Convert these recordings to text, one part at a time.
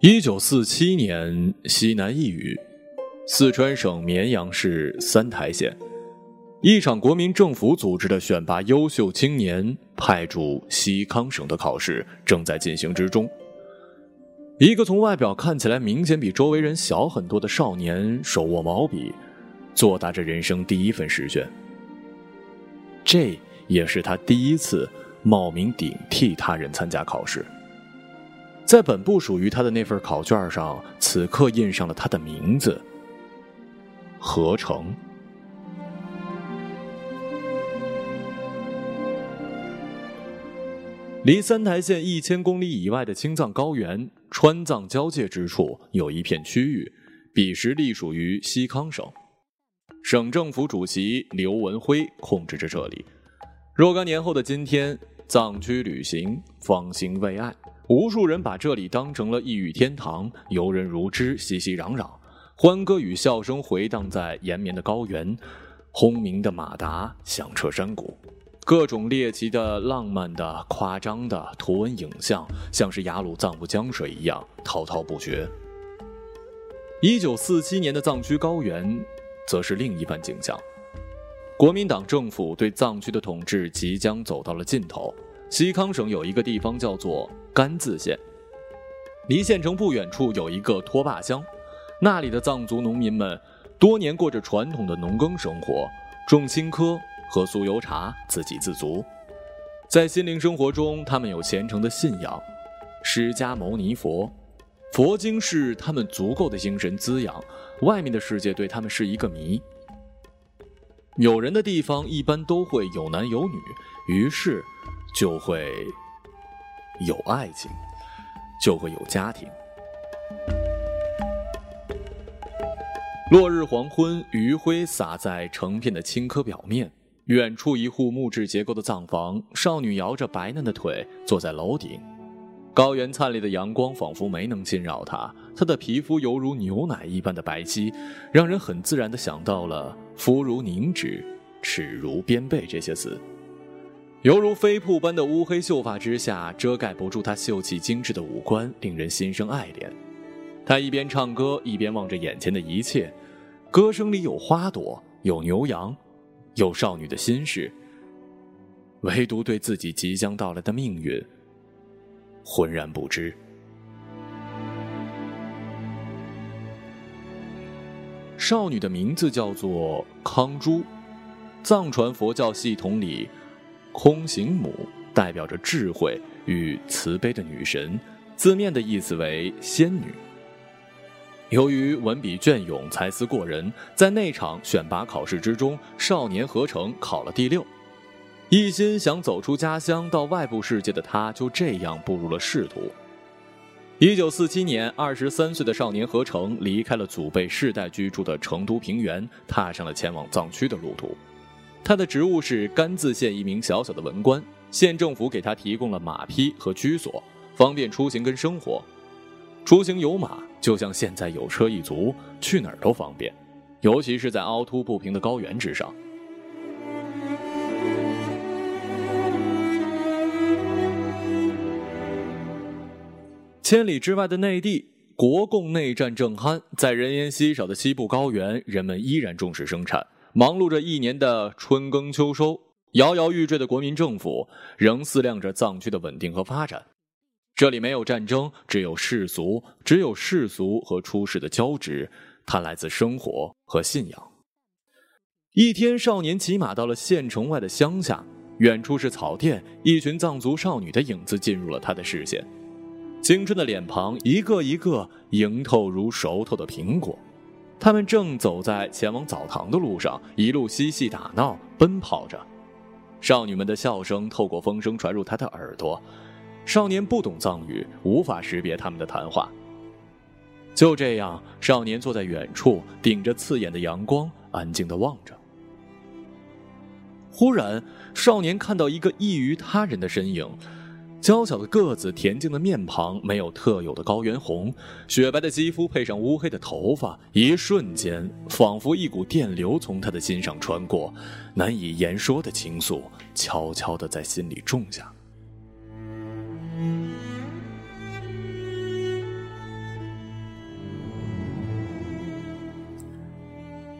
一九四七年，西南一隅，四川省绵阳市三台县，一场国民政府组织的选拔优秀青年派驻西康省的考试正在进行之中。一个从外表看起来明显比周围人小很多的少年，手握毛笔，作答着人生第一份试卷。这也是他第一次冒名顶替他人参加考试。在本不属于他的那份考卷上，此刻印上了他的名字——何成。离三台县一千公里以外的青藏高原川藏交界之处，有一片区域，彼时隶属于西康省，省政府主席刘文辉控制着这里。若干年后的今天，藏区旅行方兴未艾。无数人把这里当成了异域天堂，游人如织，熙熙攘攘，欢歌与笑声回荡在延绵的高原，轰鸣的马达响彻山谷，各种猎奇的、浪漫的、夸张的图文影像，像是雅鲁藏布江水一样滔滔不绝。一九四七年的藏区高原，则是另一番景象，国民党政府对藏区的统治即将走到了尽头。西康省有一个地方叫做甘孜县，离县城不远处有一个托坝乡，那里的藏族农民们多年过着传统的农耕生活，种青稞喝酥油茶，自给自足。在心灵生活中，他们有虔诚的信仰，释迦牟尼佛，佛经是他们足够的精神滋养，外面的世界对他们是一个谜。有人的地方一般都会有男有女，于是。就会有爱情，就会有家庭。落日黄昏，余晖洒在成片的青稞表面。远处一户木质结构的藏房，少女摇着白嫩的腿坐在楼顶。高原灿丽的阳光仿佛没能侵扰她，她的皮肤犹如牛奶一般的白皙，让人很自然的想到了“肤如凝脂，齿如边贝”这些词。犹如飞瀑般的乌黑秀发之下，遮盖不住她秀气精致的五官，令人心生爱怜。她一边唱歌，一边望着眼前的一切，歌声里有花朵，有牛羊，有少女的心事。唯独对自己即将到来的命运，浑然不知。少女的名字叫做康珠，藏传佛教系统里。空行母代表着智慧与慈悲的女神，字面的意思为仙女。由于文笔隽永、才思过人，在那场选拔考试之中，少年合成考了第六。一心想走出家乡到外部世界的他，就这样步入了仕途。一九四七年，二十三岁的少年何成离开了祖辈世代居住的成都平原，踏上了前往藏区的路途。他的职务是甘孜县一名小小的文官，县政府给他提供了马匹和居所，方便出行跟生活。出行有马，就像现在有车一族，去哪儿都方便，尤其是在凹凸不平的高原之上。千里之外的内地，国共内战正酣，在人烟稀少的西部高原，人们依然重视生产。忙碌着一年的春耕秋收，摇摇欲坠的国民政府仍思量着藏区的稳定和发展。这里没有战争，只有世俗，只有世俗和出世的交织。它来自生活和信仰。一天，少年骑马到了县城外的乡下，远处是草甸，一群藏族少女的影子进入了他的视线。青春的脸庞，一个一个莹透如熟透的苹果。他们正走在前往澡堂的路上，一路嬉戏打闹，奔跑着。少女们的笑声透过风声传入他的耳朵。少年不懂藏语，无法识别他们的谈话。就这样，少年坐在远处，顶着刺眼的阳光，安静的望着。忽然，少年看到一个异于他人的身影，娇小的个子，恬静的面庞，没有特有的高原红，雪白的肌肤配上乌黑的头发，一瞬间，仿佛一股电流从他的心上穿过，难以言说的情愫悄悄地在心里种下。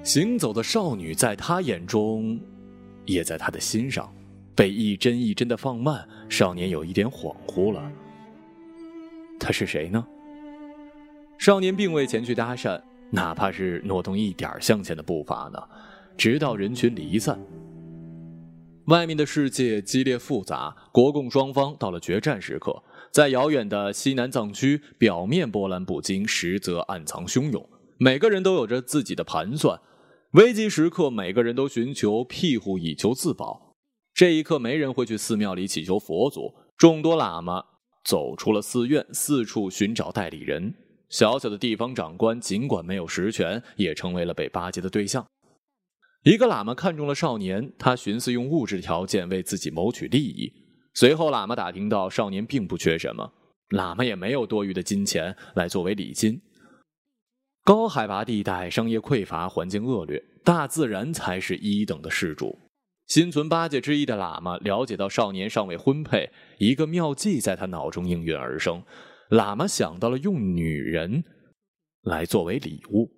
行走的少女，在他眼中，也在他的心上。被一帧一帧的放慢，少年有一点恍惚了。他是谁呢？少年并未前去搭讪，哪怕是挪动一点向前的步伐呢。直到人群离散，外面的世界激烈复杂，国共双方到了决战时刻。在遥远的西南藏区，表面波澜不惊，实则暗藏汹涌。每个人都有着自己的盘算，危急时刻，每个人都寻求庇护以求自保。这一刻，没人会去寺庙里祈求佛祖。众多喇嘛走出了寺院，四处寻找代理人。小小的地方长官尽管没有实权，也成为了被巴结的对象。一个喇嘛看中了少年，他寻思用物质条件为自己谋取利益。随后，喇嘛打听到少年并不缺什么，喇嘛也没有多余的金钱来作为礼金。高海拔地带，商业匮乏，环境恶劣，大自然才是一等的施主。心存八戒之意的喇嘛了解到少年尚未婚配，一个妙计在他脑中应运而生。喇嘛想到了用女人来作为礼物。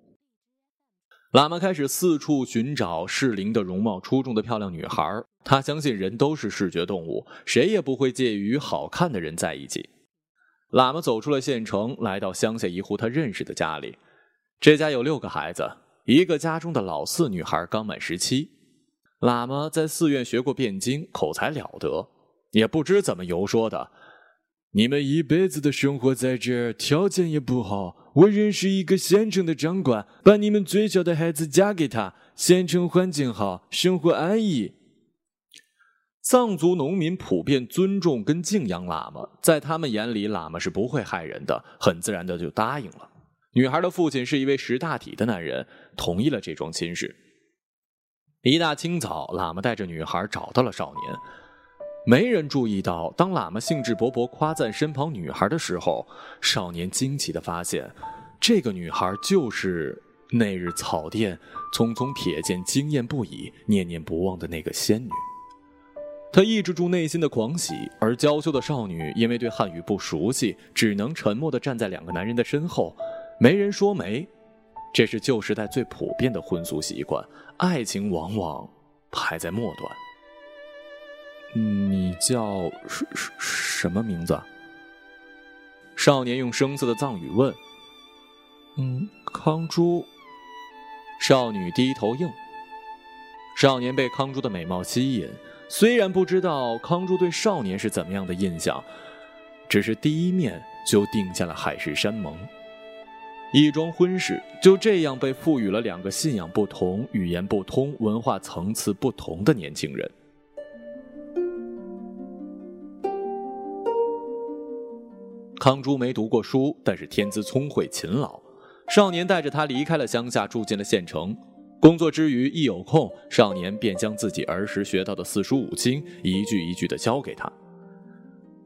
喇嘛开始四处寻找适龄的、容貌出众的漂亮女孩。他相信人都是视觉动物，谁也不会介于好看的人在一起。喇嘛走出了县城，来到乡下一户他认识的家里。这家有六个孩子，一个家中的老四女孩刚满十七。喇嘛在寺院学过辩经，口才了得，也不知怎么游说的。你们一辈子的生活在这儿，条件也不好。我认识一个县城的长官，把你们最小的孩子嫁给他。县城环境好，生活安逸。藏族农民普遍尊重跟敬仰喇嘛，在他们眼里，喇嘛是不会害人的，很自然的就答应了。女孩的父亲是一位识大体的男人，同意了这桩亲事。一大清早，喇嘛带着女孩找到了少年。没人注意到，当喇嘛兴致勃勃夸赞身旁女孩的时候，少年惊奇地发现，这个女孩就是那日草甸匆匆瞥见、惊艳不已、念念不忘的那个仙女。他抑制住内心的狂喜，而娇羞的少女因为对汉语不熟悉，只能沉默地站在两个男人的身后，没人说媒。这是旧时代最普遍的婚俗习惯，爱情往往排在末端。你叫什什什么名字？少年用生涩的藏语问。嗯，康珠。少女低头应。少年被康珠的美貌吸引，虽然不知道康珠对少年是怎么样的印象，只是第一面就定下了海誓山盟。一桩婚事就这样被赋予了两个信仰不同、语言不通、文化层次不同的年轻人。康珠没读过书，但是天资聪慧、勤劳。少年带着他离开了乡下，住进了县城。工作之余，一有空，少年便将自己儿时学到的四书五经一句一句的教给他。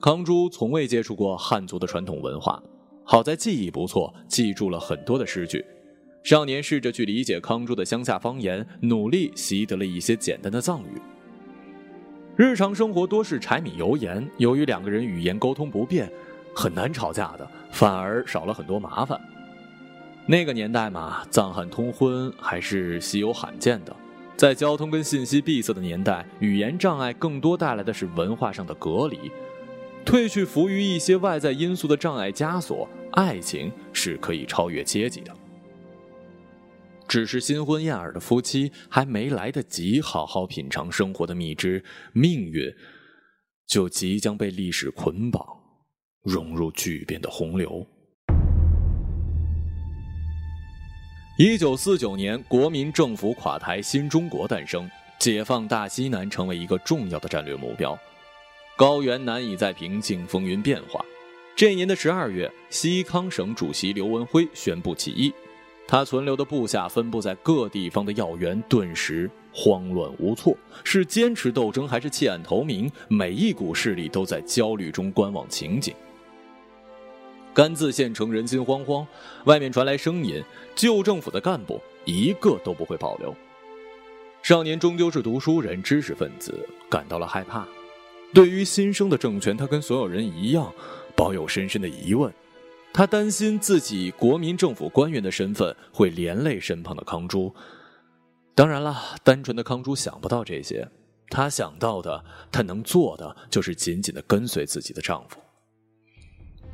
康珠从未接触过汉族的传统文化。好在记忆不错，记住了很多的诗句。少年试着去理解康珠的乡下方言，努力习得了一些简单的藏语。日常生活多是柴米油盐，由于两个人语言沟通不便，很难吵架的，反而少了很多麻烦。那个年代嘛，藏汉通婚还是稀有罕见的。在交通跟信息闭塞的年代，语言障碍更多带来的是文化上的隔离。褪去浮于一些外在因素的障碍枷锁，爱情是可以超越阶级的。只是新婚燕尔的夫妻还没来得及好好品尝生活的蜜汁，命运就即将被历史捆绑，融入巨变的洪流。一九四九年，国民政府垮台，新中国诞生，解放大西南成为一个重要的战略目标。高原难以再平静，风云变化。这年的十二月，西康省主席刘文辉宣布起义，他存留的部下分布在各地方的要员顿时慌乱无措，是坚持斗争还是弃暗投明？每一股势力都在焦虑中观望情景。甘孜县城人心惶惶，外面传来声音：旧政府的干部一个都不会保留。少年终究是读书人、知识分子，感到了害怕。对于新生的政权，他跟所有人一样，抱有深深的疑问。他担心自己国民政府官员的身份会连累身旁的康珠。当然了，单纯的康珠想不到这些，他想到的，他能做的就是紧紧的跟随自己的丈夫。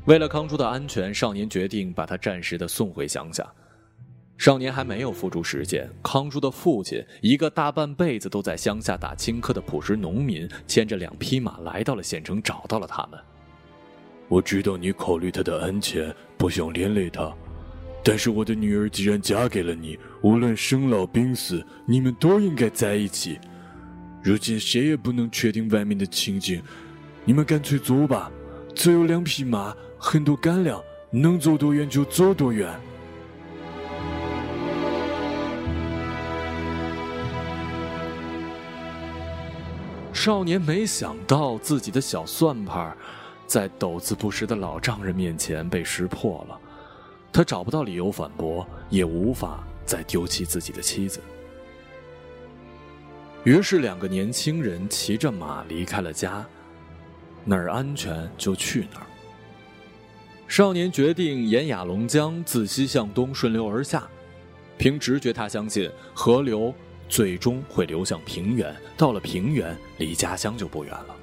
为了康珠的安全，少年决定把她暂时的送回乡下。少年还没有付出实践，康叔的父亲，一个大半辈子都在乡下打青稞的朴实农民，牵着两匹马来到了县城，找到了他们。我知道你考虑他的安全，不想连累他，但是我的女儿既然嫁给了你，无论生老病死，你们都应该在一起。如今谁也不能确定外面的情景，你们干脆走吧，自有两匹马。很多干粮，能走多远就走多远。少年没想到自己的小算盘，在斗字不识的老丈人面前被识破了。他找不到理由反驳，也无法再丢弃自己的妻子。于是，两个年轻人骑着马离开了家，哪儿安全就去哪儿。少年决定沿雅龙江自西向东顺流而下，凭直觉，他相信河流最终会流向平原。到了平原，离家乡就不远了。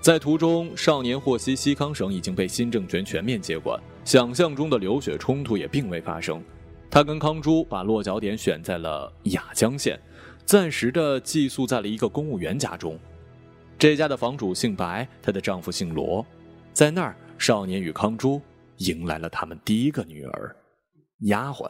在途中，少年获悉西康省已经被新政权全面接管，想象中的流血冲突也并未发生。他跟康珠把落脚点选在了雅江县，暂时的寄宿在了一个公务员家中。这家的房主姓白，她的丈夫姓罗，在那儿。少年与康珠迎来了他们第一个女儿，丫鬟。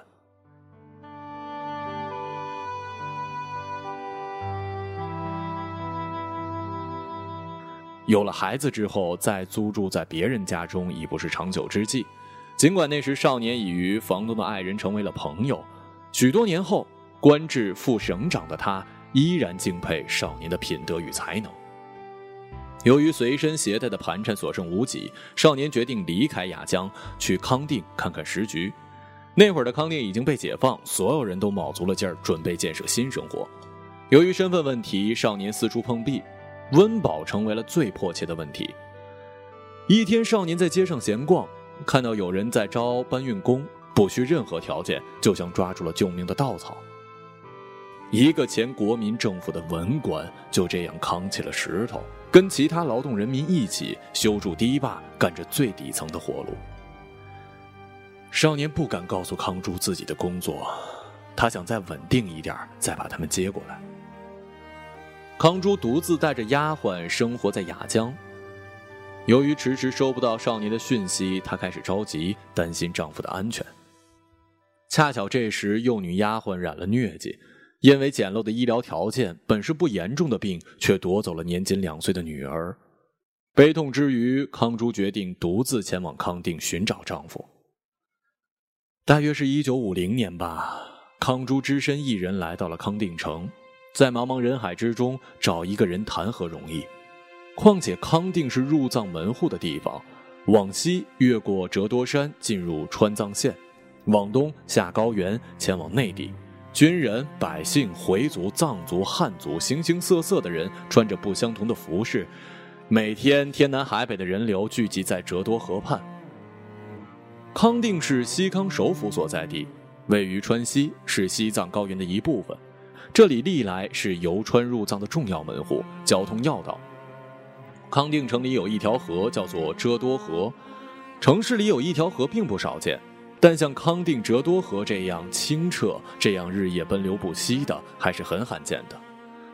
有了孩子之后，再租住在别人家中已不是长久之计。尽管那时少年已与房东的爱人成为了朋友，许多年后官至副省长的他依然敬佩少年的品德与才能。由于随身携带的盘缠所剩无几，少年决定离开雅江，去康定看看时局。那会儿的康定已经被解放，所有人都卯足了劲儿准备建设新生活。由于身份问题，少年四处碰壁，温饱成为了最迫切的问题。一天，少年在街上闲逛，看到有人在招搬运工，不需任何条件，就像抓住了救命的稻草。一个前国民政府的文官就这样扛起了石头。跟其他劳动人民一起修筑堤坝，干着最底层的活路。少年不敢告诉康珠自己的工作，他想再稳定一点，再把他们接过来。康珠独自带着丫鬟生活在雅江。由于迟迟收不到少年的讯息，她开始着急，担心丈夫的安全。恰巧这时，幼女丫鬟染了疟疾。因为简陋的医疗条件，本是不严重的病，却夺走了年仅两岁的女儿。悲痛之余，康珠决定独自前往康定寻找丈夫。大约是一九五零年吧，康珠只身一人来到了康定城。在茫茫人海之中找一个人谈何容易？况且康定是入藏门户的地方，往西越过折多山进入川藏线，往东下高原前往内地。军人、百姓、回族、藏族、汉族，形形色色的人穿着不相同的服饰，每天天南海北的人流聚集在折多河畔。康定是西康首府所在地，位于川西，是西藏高原的一部分。这里历来是游川入藏的重要门户，交通要道。康定城里有一条河，叫做遮多河。城市里有一条河并不少见。但像康定折多河这样清澈、这样日夜奔流不息的，还是很罕见的。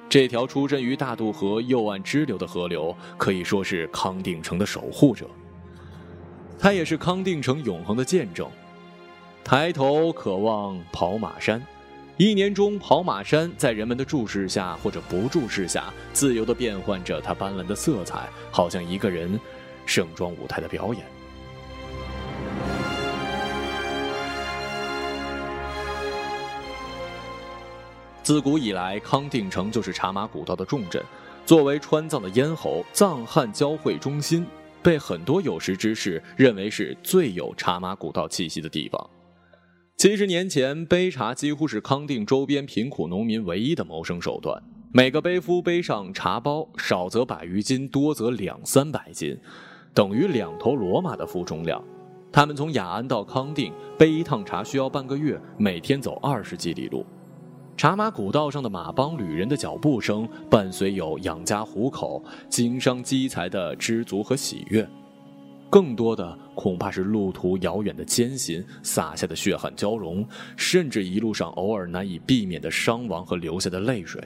这条出身于大渡河右岸支流的河流，可以说是康定城的守护者。它也是康定城永恒的见证。抬头可望跑马山，一年中跑马山在人们的注视下或者不注视下，自由地变换着它斑斓的色彩，好像一个人盛装舞台的表演。自古以来，康定城就是茶马古道的重镇。作为川藏的咽喉，藏汉交汇中心，被很多有识之士认为是最有茶马古道气息的地方。七十年前，杯茶几乎是康定周边贫苦农民唯一的谋生手段。每个背夫背上茶包，少则百余斤，多则两三百斤，等于两头骡马的负重量。他们从雅安到康定，背一趟茶需要半个月，每天走二十几里路。茶马古道上的马帮旅人的脚步声，伴随有养家糊口、经商积财的知足和喜悦，更多的恐怕是路途遥远的艰辛、洒下的血汗交融，甚至一路上偶尔难以避免的伤亡和流下的泪水。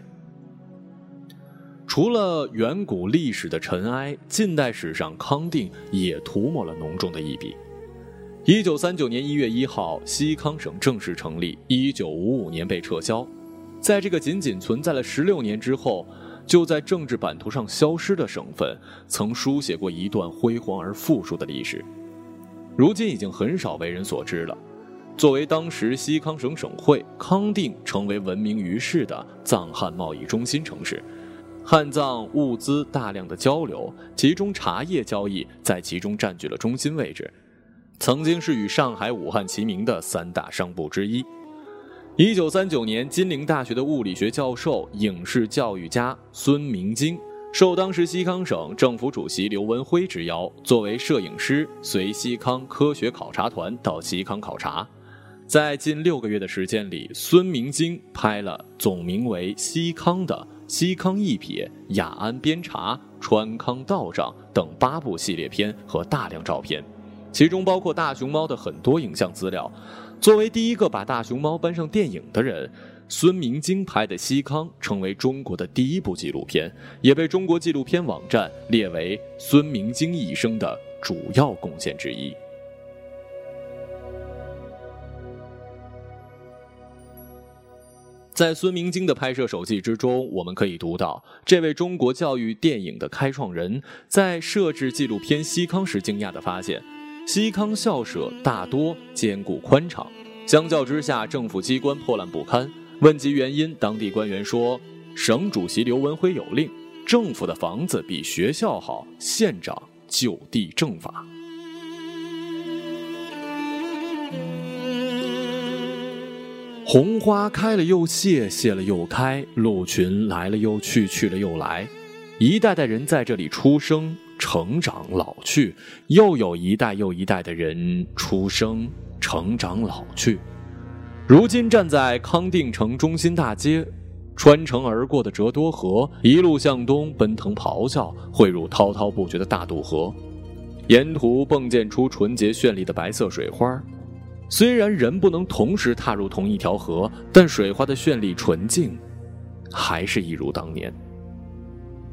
除了远古历史的尘埃，近代史上康定也涂抹了浓重的一笔。一九三九年一月一号，西康省正式成立，一九五五年被撤销。在这个仅仅存在了十六年之后，就在政治版图上消失的省份，曾书写过一段辉煌而富庶的历史，如今已经很少为人所知了。作为当时西康省省会，康定成为闻名于世的藏汉贸易中心城市，汉藏物资大量的交流，其中茶叶交易在其中占据了中心位置，曾经是与上海、武汉齐名的三大商埠之一。一九三九年，金陵大学的物理学教授、影视教育家孙明京，受当时西康省政府主席刘文辉之邀，作为摄影师，随西康科学考察团到西康考察。在近六个月的时间里，孙明京拍了总名为《西康》的《西康一瞥》《雅安边茶》《川康道长》等八部系列片和大量照片，其中包括大熊猫的很多影像资料。作为第一个把大熊猫搬上电影的人，孙明京拍的《西康》成为中国的第一部纪录片，也被中国纪录片网站列为孙明京一生的主要贡献之一。在孙明京的拍摄手记之中，我们可以读到，这位中国教育电影的开创人在设置纪录片《西康》时惊讶地发现。西康校舍大多坚固宽敞，相较之下，政府机关破烂不堪。问及原因，当地官员说：“省主席刘文辉有令，政府的房子比学校好，县长就地正法。”红花开了又谢，谢了又开；鹿群来了又去，去了又来。一代代人在这里出生。成长老去，又有一代又一代的人出生、成长、老去。如今站在康定城中心大街，穿城而过的折多河一路向东奔腾咆哮，汇入滔滔不绝的大渡河，沿途迸溅出纯洁绚丽的白色水花。虽然人不能同时踏入同一条河，但水花的绚丽纯净，还是一如当年。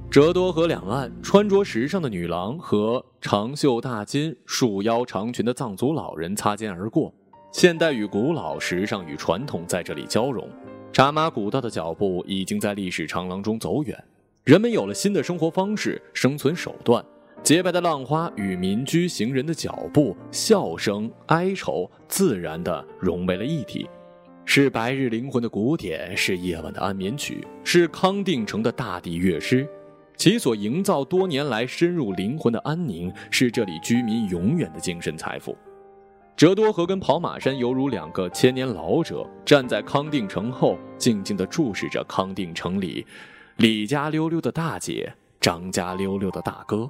折多河两岸，穿着时尚的女郎和长袖大襟、束腰长裙的藏族老人擦肩而过。现代与古老、时尚与传统在这里交融。茶马古道的脚步已经在历史长廊中走远，人们有了新的生活方式、生存手段。洁白的浪花与民居行人的脚步、笑声、哀愁，自然地融为了一体。是白日灵魂的鼓点，是夜晚的安眠曲，是康定城的大地乐师。其所营造多年来深入灵魂的安宁，是这里居民永远的精神财富。折多河跟跑马山犹如两个千年老者，站在康定城后，静静地注视着康定城里李家溜溜的大姐、张家溜溜的大哥，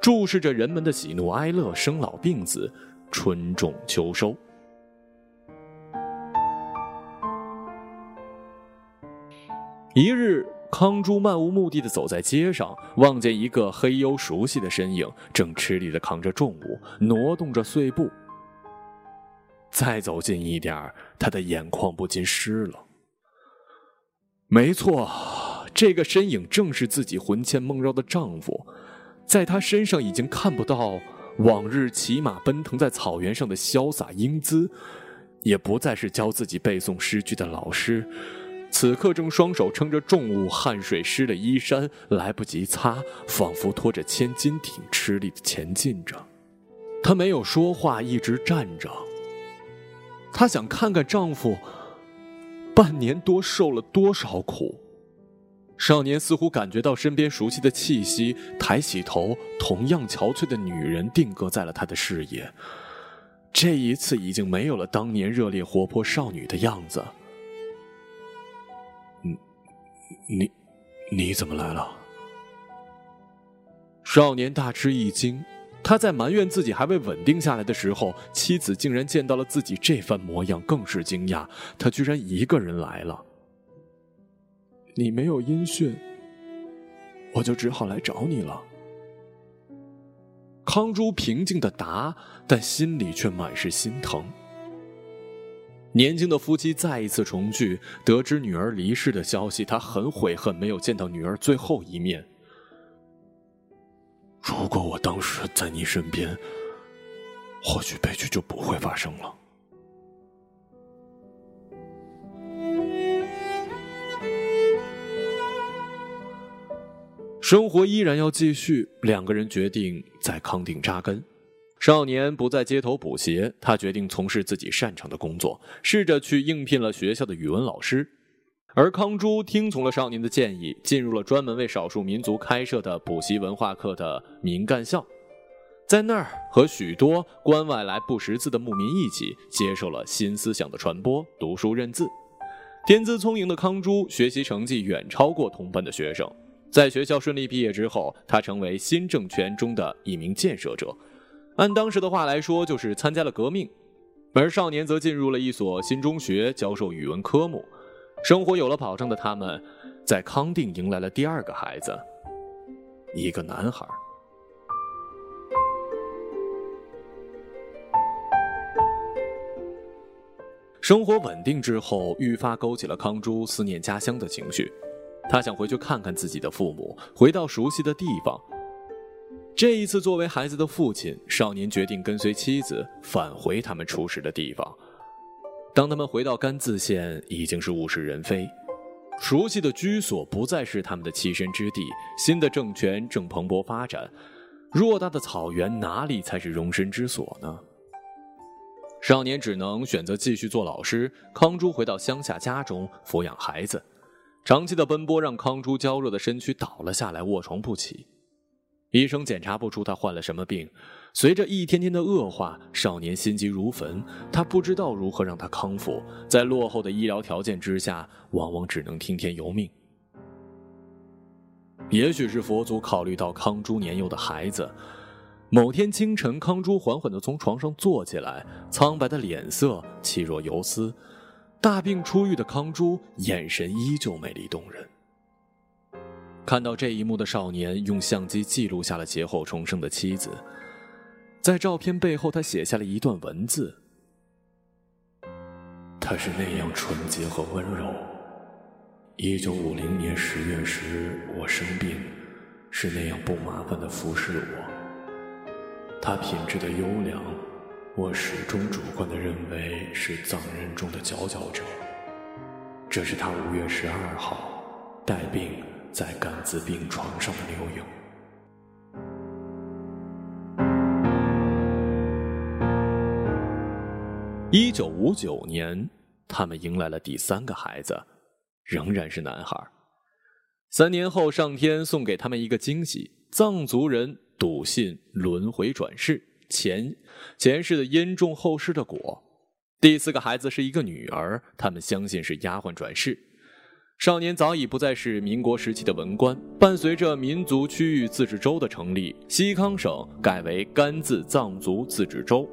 注视着人们的喜怒哀乐、生老病死、春种秋收。一日。康珠漫无目的的走在街上，望见一个黑黝熟悉的身影，正吃力的扛着重物，挪动着碎步。再走近一点他的眼眶不禁湿了。没错，这个身影正是自己魂牵梦绕的丈夫，在他身上已经看不到往日骑马奔腾在草原上的潇洒英姿，也不再是教自己背诵诗句的老师。此刻正双手撑着重物，汗水湿了衣衫，来不及擦，仿佛拖着千斤顶，吃力的前进着。她没有说话，一直站着。她想看看丈夫半年多受了多少苦？少年似乎感觉到身边熟悉的气息，抬起头，同样憔悴的女人定格在了他的视野。这一次已经没有了当年热烈活泼少女的样子。你，你，怎么来了？少年大吃一惊，他在埋怨自己还未稳定下来的时候，妻子竟然见到了自己这番模样，更是惊讶。他居然一个人来了。你没有音讯，我就只好来找你了。康珠平静的答，但心里却满是心疼。年轻的夫妻再一次重聚，得知女儿离世的消息，他很悔恨没有见到女儿最后一面。如果我当时在你身边，或许悲剧就不会发生了。生活依然要继续，两个人决定在康定扎根。少年不在街头补鞋，他决定从事自己擅长的工作，试着去应聘了学校的语文老师。而康珠听从了少年的建议，进入了专门为少数民族开设的补习文化课的民干校，在那儿和许多关外来不识字的牧民一起接受了新思想的传播，读书认字。天资聪颖的康珠学习成绩远超过同班的学生。在学校顺利毕业之后，他成为新政权中的一名建设者，按当时的话来说，就是参加了革命。而少年则进入了一所新中学，教授语文科目。生活有了保障的他们，在康定迎来了第二个孩子，一个男孩。生活稳定之后，愈发勾起了康珠思念家乡的情绪。他想回去看看自己的父母，回到熟悉的地方。这一次，作为孩子的父亲，少年决定跟随妻子返回他们初始的地方。当他们回到甘孜县，已经是物是人非，熟悉的居所不再是他们的栖身之地。新的政权正蓬勃发展，偌大的草原哪里才是容身之所呢？少年只能选择继续做老师。康珠回到乡下家中抚养孩子。长期的奔波让康珠娇弱的身躯倒了下来，卧床不起。医生检查不出他患了什么病。随着一天天的恶化，少年心急如焚。他不知道如何让他康复，在落后的医疗条件之下，往往只能听天由命。也许是佛祖考虑到康珠年幼的孩子，某天清晨，康珠缓缓地从床上坐起来，苍白的脸色气若游丝。大病初愈的康珠，眼神依旧美丽动人。看到这一幕的少年，用相机记录下了劫后重生的妻子。在照片背后，他写下了一段文字：“她是那样纯洁和温柔。一九五零年十月时，我生病，是那样不麻烦的服侍我。她品质的优良。”我始终主观地认为是藏人中的佼佼者。这是他五月十二号带病在甘孜病床上的留影。一九五九年，他们迎来了第三个孩子，仍然是男孩。三年后，上天送给他们一个惊喜：藏族人笃信轮回转世。前前世的因种后世的果，第四个孩子是一个女儿，他们相信是丫鬟转世。少年早已不再是民国时期的文官，伴随着民族区域自治州的成立，西康省改为甘孜藏族自治州，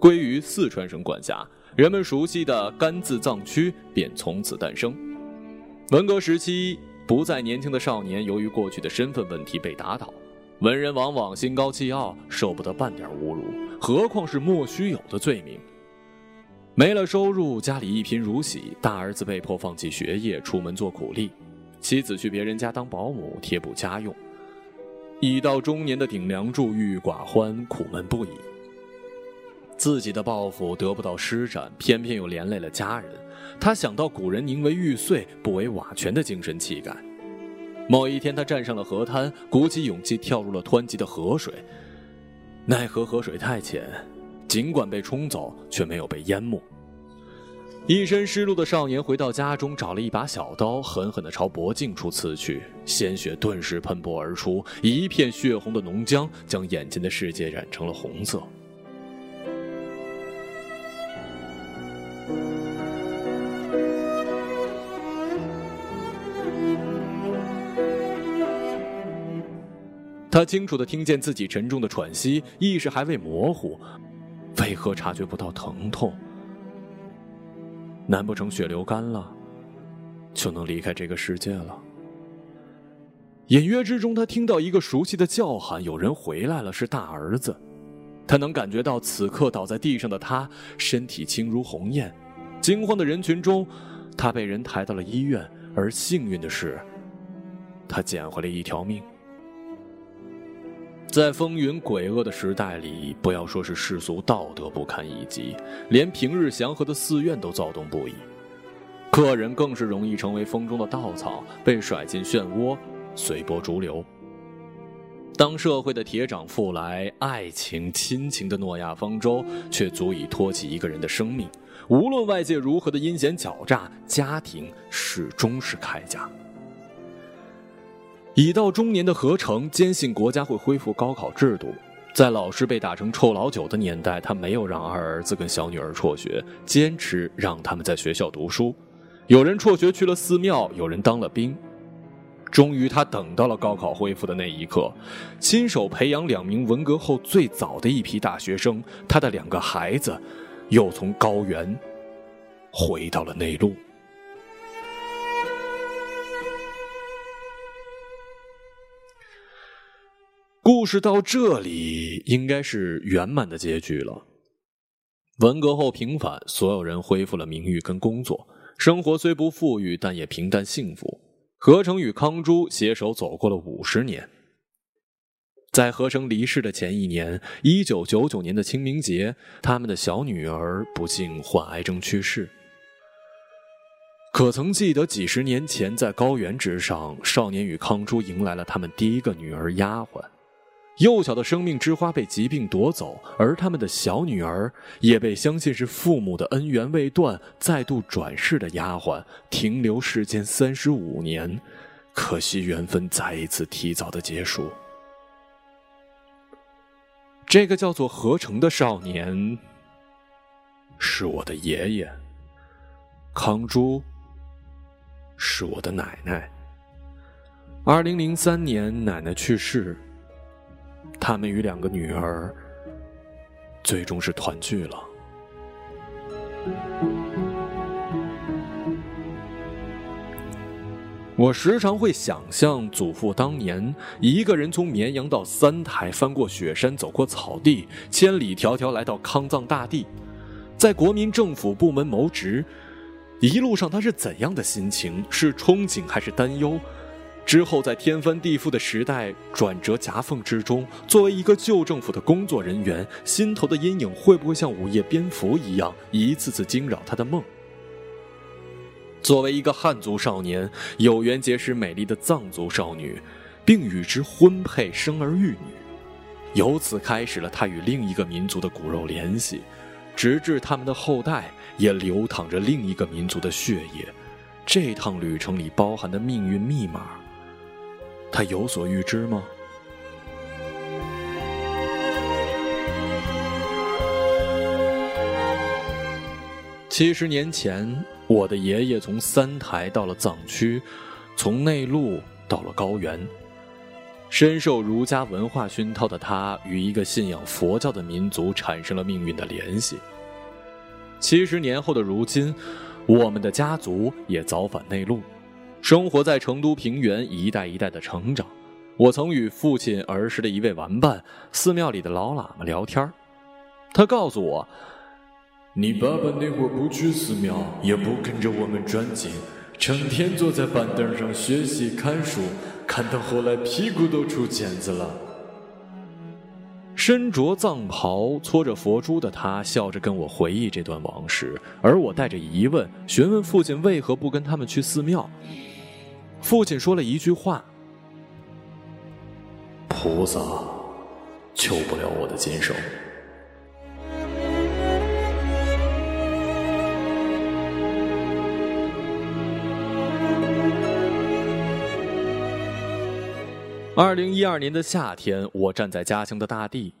归于四川省管辖，人们熟悉的甘孜藏区便从此诞生。文革时期，不再年轻的少年由于过去的身份问题被打倒。文人往往心高气傲，受不得半点侮辱，何况是莫须有的罪名。没了收入，家里一贫如洗，大儿子被迫放弃学业，出门做苦力，妻子去别人家当保姆，贴补家用。已到中年的顶梁柱郁郁寡欢，苦闷不已。自己的抱负得不到施展，偏偏又连累了家人。他想到古人宁为玉碎，不为瓦全的精神气概。某一天，他站上了河滩，鼓起勇气跳入了湍急的河水。奈何河水太浅，尽管被冲走，却没有被淹没。一身湿漉的少年回到家中，找了一把小刀，狠狠地朝脖颈处刺去，鲜血顿时喷薄而出，一片血红的浓浆将眼前的世界染成了红色。他清楚地听见自己沉重的喘息，意识还未模糊，为何察觉不到疼痛？难不成血流干了，就能离开这个世界了？隐约之中，他听到一个熟悉的叫喊：“有人回来了！”是大儿子。他能感觉到此刻倒在地上的他，身体轻如鸿雁。惊慌的人群中，他被人抬到了医院，而幸运的是，他捡回了一条命。在风云诡恶的时代里，不要说是世俗道德不堪一击，连平日祥和的寺院都躁动不已。客人更是容易成为风中的稻草，被甩进漩涡，随波逐流。当社会的铁掌复来，爱情、亲情的诺亚方舟却足以托起一个人的生命。无论外界如何的阴险狡诈，家庭始终是铠甲。已到中年的何成坚信国家会恢复高考制度，在老师被打成臭老九的年代，他没有让二儿子跟小女儿辍学，坚持让他们在学校读书。有人辍学去了寺庙，有人当了兵。终于，他等到了高考恢复的那一刻，亲手培养两名文革后最早的一批大学生，他的两个孩子，又从高原回到了内陆。故事到这里应该是圆满的结局了。文革后平反，所有人恢复了名誉跟工作，生活虽不富裕，但也平淡幸福。何成与康珠携手走过了五十年。在何成离世的前一年，一九九九年的清明节，他们的小女儿不幸患癌症去世。可曾记得几十年前，在高原之上，少年与康珠迎来了他们第一个女儿丫鬟。幼小的生命之花被疾病夺走，而他们的小女儿也被相信是父母的恩缘未断、再度转世的丫鬟停留世间三十五年，可惜缘分再一次提早的结束。这个叫做何成的少年，是我的爷爷。康珠，是我的奶奶。二零零三年，奶奶去世。他们与两个女儿最终是团聚了。我时常会想象祖父当年一个人从绵阳到三台，翻过雪山，走过草地，千里迢迢来到康藏大地，在国民政府部门谋职，一路上他是怎样的心情？是憧憬还是担忧？之后，在天翻地覆的时代转折夹缝之中，作为一个旧政府的工作人员，心头的阴影会不会像午夜蝙蝠一样，一次次惊扰他的梦？作为一个汉族少年，有缘结识美丽的藏族少女，并与之婚配，生儿育女，由此开始了他与另一个民族的骨肉联系，直至他们的后代也流淌着另一个民族的血液。这趟旅程里包含的命运密码。他有所预知吗？七十年前，我的爷爷从三台到了藏区，从内陆到了高原。深受儒家文化熏陶的他，与一个信仰佛教的民族产生了命运的联系。七十年后的如今，我们的家族也早返内陆。生活在成都平原，一代一代的成长。我曾与父亲儿时的一位玩伴，寺庙里的老喇嘛聊天他告诉我：“你爸爸那会儿不去寺庙，也不跟着我们转经，整天坐在板凳上学习看书，看到后来屁股都出茧子了。”身着藏袍、搓着佛珠的他，笑着跟我回忆这段往事，而我带着疑问询问父亲为何不跟他们去寺庙。父亲说了一句话。菩萨救不了我的今生二零一二年的夏天我站在家乡的大地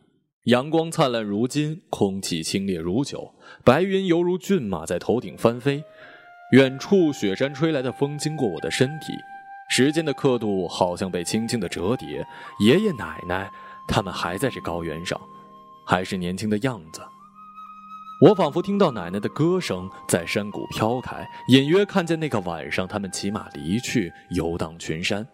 阳光灿烂如今空气清冽如酒白云犹如骏马在头顶翻飞远处雪山吹来的风经过我的身体，时间的刻度好像被轻轻的折叠。爷爷奶奶他们还在这高原上，还是年轻的样子。我仿佛听到奶奶的歌声在山谷飘开，隐约看见那个晚上他们骑马离去，游荡群山。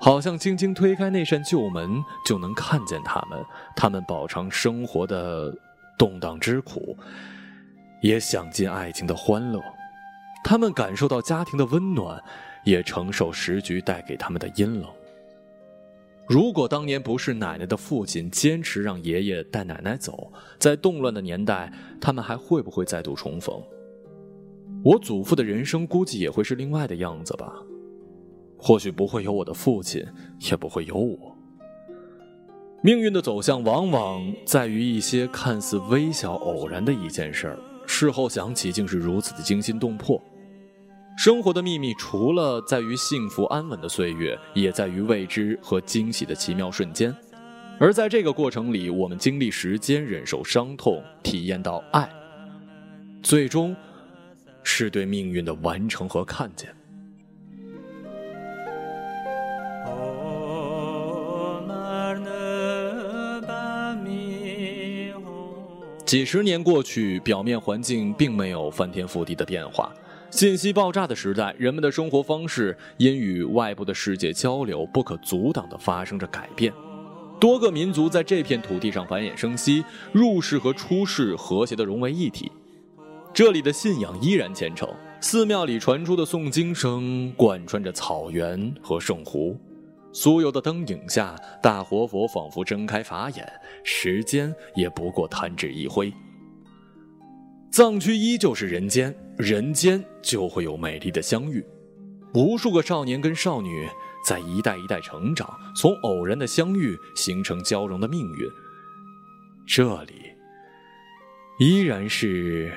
好像轻轻推开那扇旧门，就能看见他们。他们饱尝生活的动荡之苦，也享尽爱情的欢乐。他们感受到家庭的温暖，也承受时局带给他们的阴冷。如果当年不是奶奶的父亲坚持让爷爷带奶奶走，在动乱的年代，他们还会不会再度重逢？我祖父的人生估计也会是另外的样子吧。或许不会有我的父亲，也不会有我。命运的走向往往在于一些看似微小偶然的一件事儿，事后想起竟是如此的惊心动魄。生活的秘密，除了在于幸福安稳的岁月，也在于未知和惊喜的奇妙瞬间。而在这个过程里，我们经历时间，忍受伤痛，体验到爱，最终是对命运的完成和看见。几十年过去，表面环境并没有翻天覆地的变化。信息爆炸的时代，人们的生活方式因与外部的世界交流不可阻挡地发生着改变。多个民族在这片土地上繁衍生息，入世和出世和谐地融为一体。这里的信仰依然虔诚，寺庙里传出的诵经声贯穿着草原和圣湖。酥油的灯影下，大活佛仿佛睁开法眼，时间也不过弹指一挥。藏区依旧是人间，人间就会有美丽的相遇。无数个少年跟少女在一代一代成长，从偶然的相遇形成交融的命运。这里依然是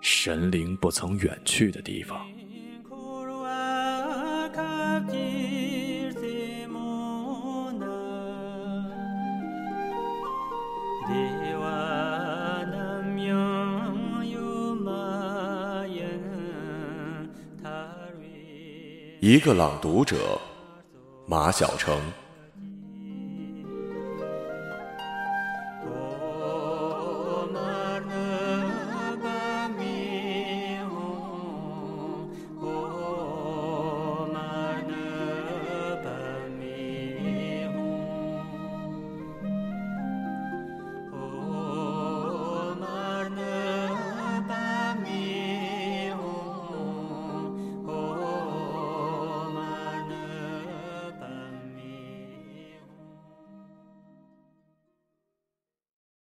神灵不曾远去的地方。一个朗读者，马晓成。